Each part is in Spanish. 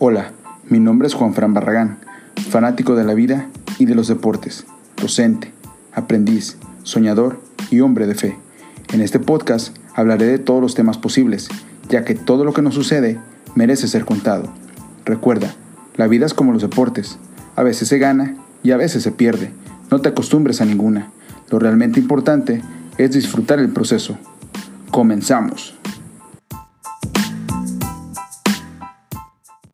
Hola, mi nombre es Juan Fran Barragán, fanático de la vida y de los deportes, docente, aprendiz, soñador y hombre de fe. En este podcast hablaré de todos los temas posibles, ya que todo lo que nos sucede merece ser contado. Recuerda, la vida es como los deportes, a veces se gana y a veces se pierde. No te acostumbres a ninguna. Lo realmente importante es disfrutar el proceso. Comenzamos.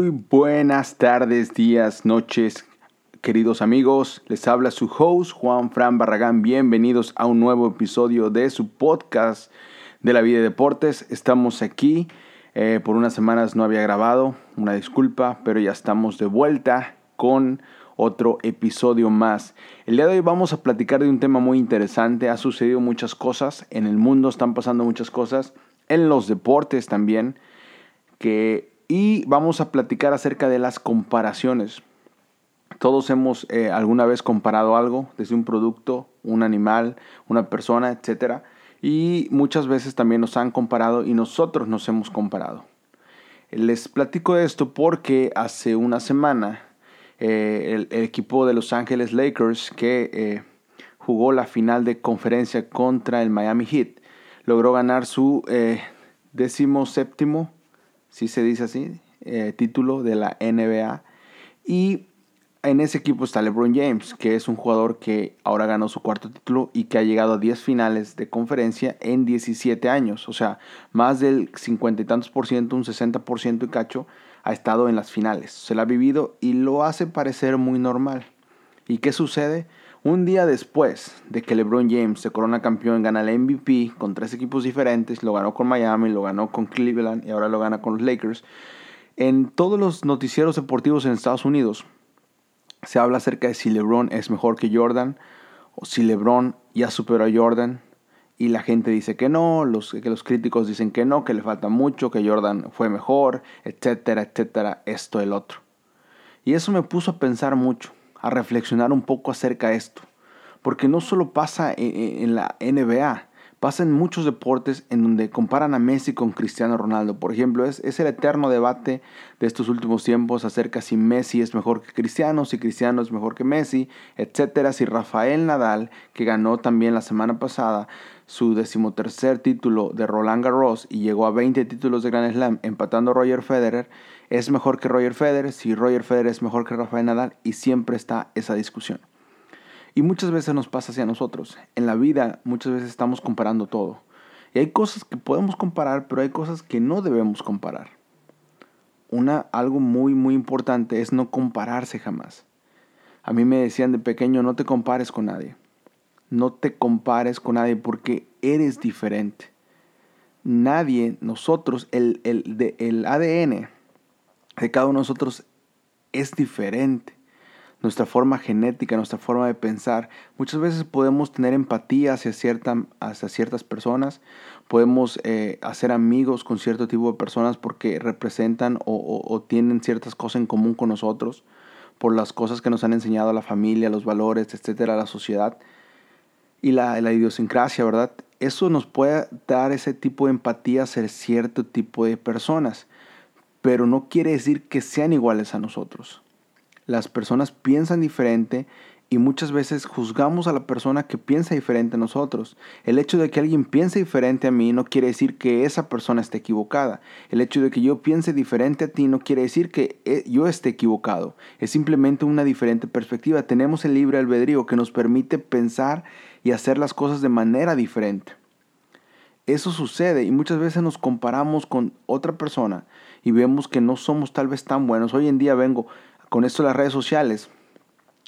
Muy buenas tardes, días, noches, queridos amigos. Les habla su host Juan Fran Barragán. Bienvenidos a un nuevo episodio de su podcast de la vida de deportes. Estamos aquí. Eh, por unas semanas no había grabado, una disculpa, pero ya estamos de vuelta con otro episodio más. El día de hoy vamos a platicar de un tema muy interesante. Ha sucedido muchas cosas en el mundo, están pasando muchas cosas en los deportes también que y vamos a platicar acerca de las comparaciones. Todos hemos eh, alguna vez comparado algo, desde un producto, un animal, una persona, etc. Y muchas veces también nos han comparado y nosotros nos hemos comparado. Les platico esto porque hace una semana eh, el, equipo de Los Ángeles Lakers que eh, jugó la final de conferencia contra el Miami Heat logró ganar su décimo séptimo si se dice así, eh, título de la NBA. Y en ese equipo está LeBron James, que es un jugador que ahora ganó su cuarto título y que ha llegado a 10 finales de conferencia en 17 años. O sea, más del 50 y tantos por ciento, un 60 por ciento y cacho, ha estado en las finales. Se la ha vivido y lo hace parecer muy normal. ¿Y qué sucede? Un día después de que LeBron James se corona campeón, gana el MVP con tres equipos diferentes, lo ganó con Miami, lo ganó con Cleveland y ahora lo gana con los Lakers. En todos los noticieros deportivos en Estados Unidos se habla acerca de si LeBron es mejor que Jordan o si LeBron ya superó a Jordan y la gente dice que no, los, que los críticos dicen que no, que le falta mucho, que Jordan fue mejor, etcétera, etcétera, esto, el otro. Y eso me puso a pensar mucho a reflexionar un poco acerca de esto. Porque no solo pasa en, la NBA, pasa en muchos deportes en donde comparan a Messi con Cristiano Ronaldo. Por ejemplo, es, es, el eterno debate de estos últimos tiempos acerca si Messi es mejor que Cristiano, si Cristiano es mejor que Messi, etcétera. Si Rafael Nadal, que ganó también la semana pasada su decimotercer título de Roland Garros y llegó a 20 títulos de Grand Slam, empatando a Roger Federer, es mejor que Roger Federer, si Roger Federer es mejor que Rafael Nadal, y siempre está esa discusión. Y muchas veces nos pasa hacia nosotros. En la vida muchas veces estamos comparando todo. Y hay cosas que podemos comparar, pero hay cosas que no debemos comparar. Una, algo muy, muy importante es no compararse jamás. A mí me decían de pequeño, no te compares con nadie. No te compares con nadie porque eres diferente. Nadie, nosotros, el, el, el ADN de cada uno de nosotros es diferente. Nuestra forma genética, nuestra forma de pensar. Muchas veces podemos tener empatía hacia, cierta, hacia ciertas personas, podemos eh, hacer amigos con cierto tipo de personas porque representan o, tienen ciertas cosas en común con nosotros, por las cosas que nos han enseñado la familia, los valores, etcétera, la sociedad y la, la idiosincrasia, ¿verdad? Eso nos puede dar ese tipo de empatía hacia cierto tipo de personas pero no quiere decir que sean iguales a nosotros. Las personas piensan diferente y muchas veces juzgamos a la persona que piensa diferente a nosotros. El hecho de que alguien piense diferente a mí no quiere decir que esa persona esté equivocada. El hecho de que yo piense diferente a ti no quiere decir que eh, yo esté equivocado. Es simplemente una diferente perspectiva. Tenemos el libre albedrío que nos permite pensar y hacer las cosas de manera diferente. Eso sucede y muchas veces nos comparamos con otra persona y vemos que no somos tal vez tan buenos. Hoy en día vengo con esto las redes sociales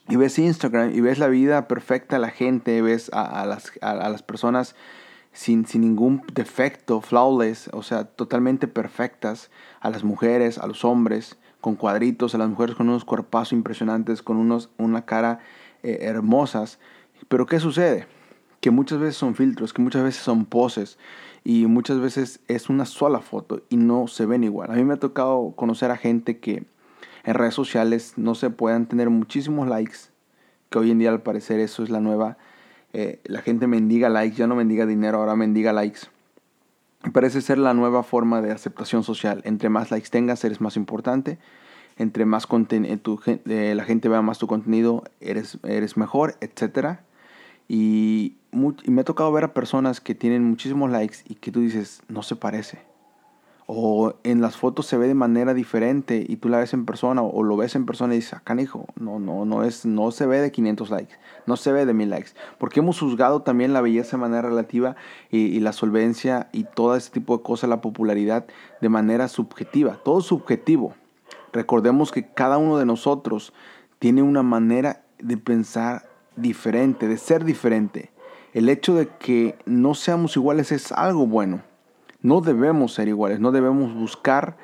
y ves Instagram y ves la vida perfecta la gente, ves a, las, a, las, personas sin, sin, ningún defecto, flawless, o sea, totalmente perfectas, a las mujeres, a los hombres, con cuadritos, a las mujeres con unos cuerpazos impresionantes, con unos, una cara eh, hermosas. Pero ¿qué sucede? Que muchas veces son filtros, que muchas veces son poses, y muchas veces es una sola foto y no se ven igual. A mí me ha tocado conocer a gente que en redes sociales no se puedan tener muchísimos likes, que hoy en día al parecer eso es la nueva, eh, la gente mendiga likes, ya no mendiga dinero, ahora mendiga likes. Parece ser la nueva forma de aceptación social. Entre más likes tengas, eres más importante. entre más contenido, eh, la gente vea más tu contenido, eres, eres mejor, etc. Y, y, me ha tocado ver a personas que tienen muchísimos likes y que tú dices, no se parece. O en las fotos se ve de manera diferente y tú la ves en persona o, lo ves en persona y dices, acá ah, hijo, no, no, no, es, no se ve de 500 likes, no se ve de 1000 likes. Porque hemos juzgado también la belleza de manera relativa y, y la solvencia y todo ese tipo de cosas, la popularidad de manera subjetiva. Todo subjetivo. Recordemos que cada uno de nosotros tiene una manera de pensar diferente, de ser diferente. El hecho de que no seamos iguales es algo bueno. No debemos ser iguales, no debemos buscar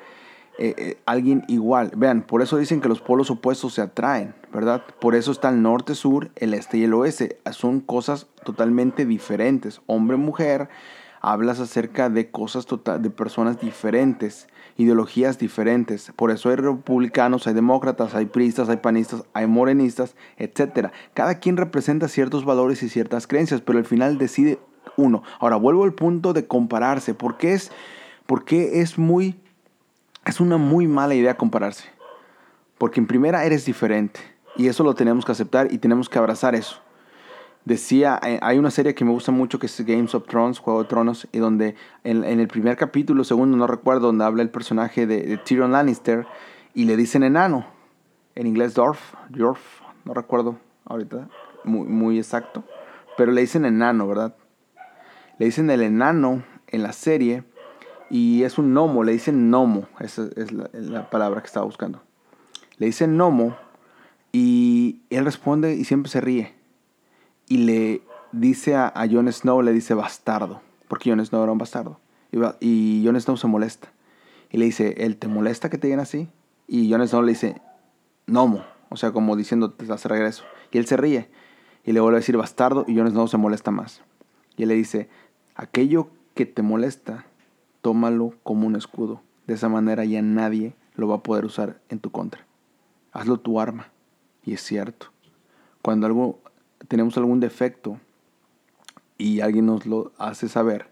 eh, eh, alguien igual. Vean, por eso dicen que los polos opuestos se atraen, ¿verdad? Por eso está el norte, sur, el este y el oeste. Son cosas totalmente diferentes. Hombre, mujer, hablas acerca de cosas total, de personas diferentes, ideologías diferentes. Por eso hay republicanos, hay demócratas, hay priistas, hay panistas, hay morenistas, etc. Cada quien representa ciertos valores y ciertas creencias, pero al final decide uno. Ahora vuelvo al punto de compararse, porque es, porque es muy, es una muy mala idea compararse. Porque en primera eres diferente y eso lo tenemos que aceptar y tenemos que abrazar eso decía, eh, hay una serie que me gusta mucho que es Games of Thrones, Juego de Tronos, y donde en, el primer capítulo, segundo, no recuerdo, donde habla el personaje de, Tyrion Lannister y le dicen enano, en inglés Dorf, Dorf, no recuerdo ahorita, muy, muy exacto, pero le dicen enano, ¿verdad? Le dicen el enano en la serie y es un gnomo, le dicen gnomo, esa es la, la palabra que estaba buscando. Le dicen gnomo y él responde y siempre se ríe y le dice a, a Jon Snow, le dice bastardo, porque Jon Snow era un bastardo. Y, y Jon Snow se molesta. Y le dice, ¿él te molesta que te digan así? Y Jon Snow le dice, Nomo, o sea, como diciendo, te hace regreso. Y él se ríe. Y le vuelve a decir bastardo y Jon Snow se molesta más. Y él le dice, aquello que te molesta, tómalo como un escudo. De esa manera ya nadie lo va a poder usar en tu contra. Hazlo tu arma. Y es cierto. Cuando algo tenemos algún defecto y alguien nos lo hace saber,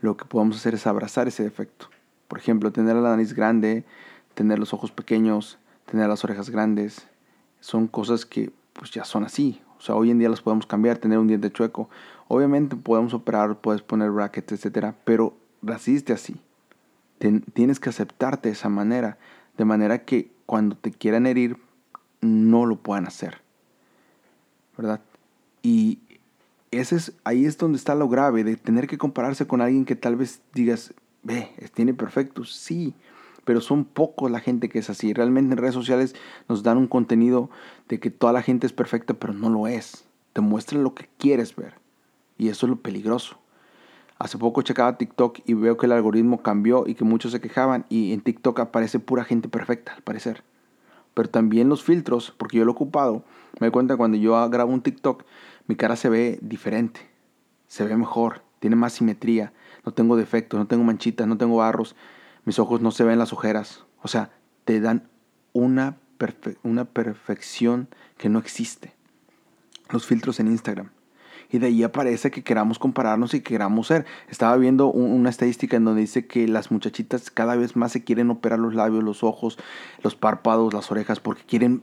lo que podemos hacer es abrazar ese defecto. Por ejemplo, tener la nariz grande, tener los ojos pequeños, tener las orejas grandes, son cosas que pues ya son así. O sea, hoy en día las podemos cambiar, tener un diente chueco. Obviamente podemos operar, puedes poner brackets, etcétera, pero naciste así. tienes que aceptarte de esa manera, de manera que cuando te quieran herir no lo puedan hacer. ¿Verdad? Y ese es, ahí es donde está lo grave, de tener que compararse con alguien que tal vez digas, ve, tiene perfectos, sí, pero son pocos la gente que es así. Realmente en redes sociales nos dan un contenido de que toda la gente es perfecta, pero no lo es. Te muestran lo que quieres ver. Y eso es lo peligroso. Hace poco checaba TikTok y veo que el algoritmo cambió y que muchos se quejaban y en TikTok aparece pura gente perfecta, al parecer. Pero también los filtros, porque yo lo he ocupado, me doy cuenta cuando yo grabo un TikTok, mi cara se ve diferente, se ve mejor, tiene más simetría, no tengo defectos, no tengo manchitas, no tengo barros, mis ojos no se ven las ojeras. O sea, te dan una, una perfección que no existe. Los filtros en Instagram. Y de ahí aparece que queramos compararnos y que queramos ser. Estaba viendo una estadística en donde dice que las muchachitas cada vez más se quieren operar los labios, los ojos, los párpados, las orejas, porque quieren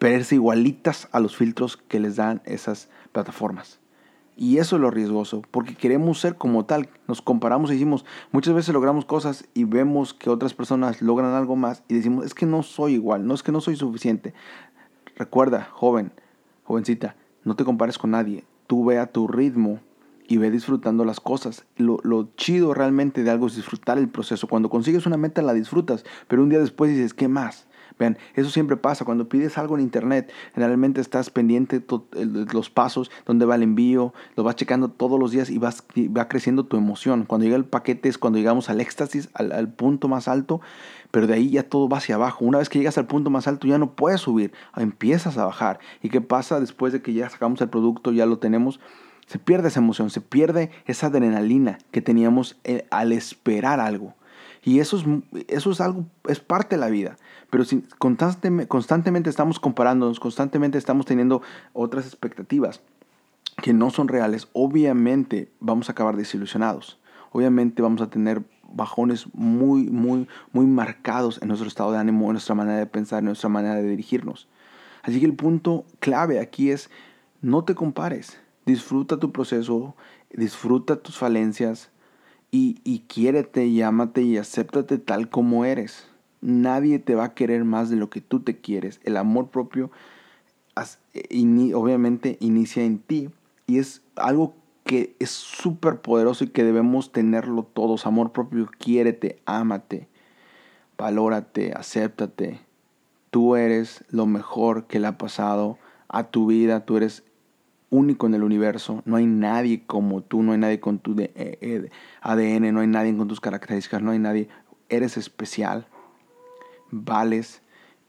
verse igualitas a los filtros que les dan esas plataformas. Y eso es lo riesgoso, porque queremos ser como tal. Nos comparamos y decimos, muchas veces logramos cosas y vemos que otras personas logran algo más y decimos, es que no soy igual, no es que no soy suficiente. Recuerda, joven, jovencita, no te compares con nadie. Tú ve a tu ritmo y ve disfrutando las cosas. Lo, lo, chido realmente de algo es disfrutar el proceso. Cuando consigues una meta la disfrutas, pero un día después dices, ¿qué más? Vean, eso siempre pasa. Cuando pides algo en internet, generalmente estás pendiente de los pasos, dónde va el envío, lo vas checando todos los días y vas, va creciendo tu emoción. Cuando llega el paquete es cuando llegamos al éxtasis, al, punto más alto, pero de ahí ya todo va hacia abajo. Una vez que llegas al punto más alto ya no puedes subir, empiezas a bajar. ¿Y qué pasa después de que ya sacamos el producto, ya lo tenemos? Se pierde esa emoción, se pierde esa adrenalina que teníamos eh, al esperar algo. Y eso es, eso es algo, es parte de la vida. Pero si constantemente, constantemente estamos comparándonos, constantemente estamos teniendo otras expectativas que no son reales, obviamente vamos a acabar desilusionados. Obviamente vamos a tener bajones muy, muy, muy marcados en nuestro estado de ánimo, en nuestra manera de pensar, en nuestra manera de dirigirnos. Así que el punto clave aquí es no te compares, disfruta tu proceso, disfruta tus falencias y, y quiérete y ámate y acéptate tal como eres. Nadie te va a querer más de lo que tú te quieres. El amor propio obviamente inicia en ti y es algo que es súper poderoso y que debemos tenerlo todos. Amor propio, quiérete, ámate, valórate, acéptate. Tú eres lo mejor que le ha pasado a tu vida, tú eres único en el universo, no hay nadie como tú, no hay nadie con tu ADN, eh, eh, no hay nadie con tus características, no hay nadie, eres especial, vales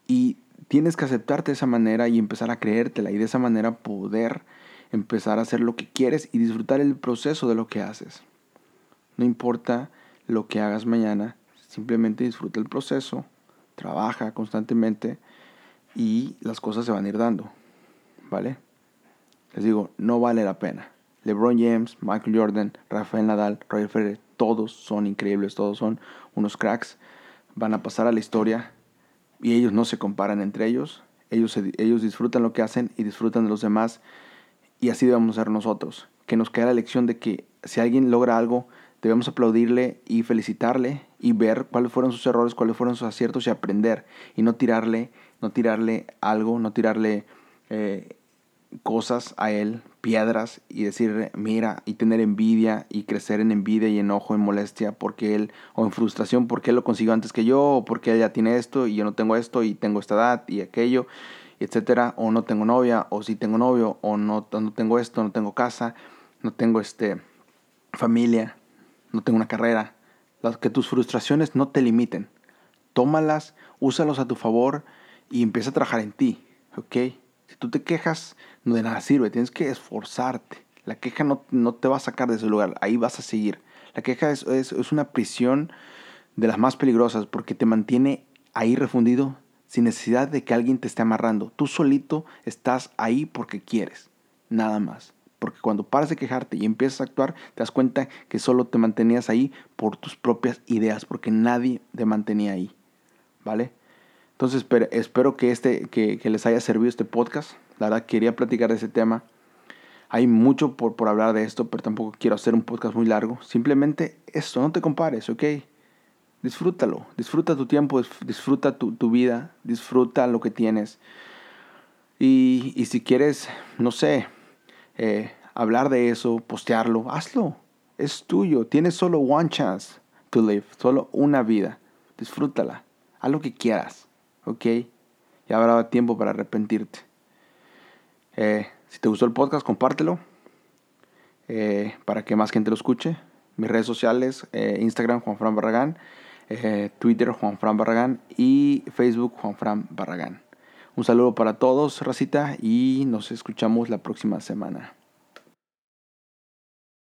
y tienes que aceptarte de esa manera y empezar a creértela y de esa manera poder empezar a hacer lo que quieres y disfrutar el proceso de lo que haces. No importa lo que hagas mañana, simplemente disfruta el proceso, trabaja constantemente y las cosas se van a ir dando. ¿Vale? Les digo, no vale la pena. LeBron James, Michael Jordan, Rafael Nadal, Roger Federer, todos son increíbles, todos son unos cracks. Van a pasar a la historia y ellos no se comparan entre ellos. Ellos, ellos disfrutan lo que hacen y disfrutan de los demás y así debemos ser nosotros. Que nos quede la lección de que si alguien logra algo, debemos aplaudirle y felicitarle y ver cuáles fueron sus errores, cuáles fueron sus aciertos y aprender. Y no tirarle, no tirarle algo, no tirarle eh, cosas a él, piedras, y decirle, mira, y tener envidia y crecer en envidia y enojo, en molestia, porque él, o en frustración, porque él lo consiguió antes que yo, o porque ella tiene esto y yo no tengo esto y tengo esta edad y aquello etcétera, o no tengo novia, o si tengo novio, o no, no tengo esto, no tengo casa, no tengo este, familia, no tengo una carrera. que tus frustraciones no te limiten. Tómalas, úsalos a tu favor y empieza a trabajar en ti, ¿ok? Si tú te quejas, de nada sirve, tienes que esforzarte. La queja no, no te va a sacar de ese lugar, ahí vas a seguir. La queja es, es, es una prisión de las más peligrosas porque te mantiene ahí refundido sin necesidad de que alguien te esté amarrando. Tú solito estás ahí porque quieres, nada más. Porque cuando paras de quejarte y empiezas a actuar, te das cuenta que solo te mantenías ahí por tus propias ideas, porque nadie te mantenía ahí. ¿Vale? Entonces espero que, este, que, les haya servido este podcast. La verdad quería platicar de ese tema. Hay mucho por, por hablar de esto, pero tampoco quiero hacer un podcast muy largo. Simplemente esto, no te compares, ¿ok? Disfrútalo, disfruta tu tiempo, disfruta tu, vida, disfruta lo que tienes. Y, si quieres, no sé, eh, hablar de eso, postearlo, hazlo. Es tuyo, tienes solo one chance to live, solo una vida. Disfrútala, haz lo que quieras, ¿ok? Y habrá tiempo para arrepentirte. Eh, si te gustó el podcast, compártelo eh, para que más gente lo escuche. Mis redes sociales, Instagram, Juan Fran Barragán. Eh, Twitter Juan Fran Barragán y Facebook Juan Fran Barragán. Un saludo para todos, racita, y nos escuchamos la próxima semana.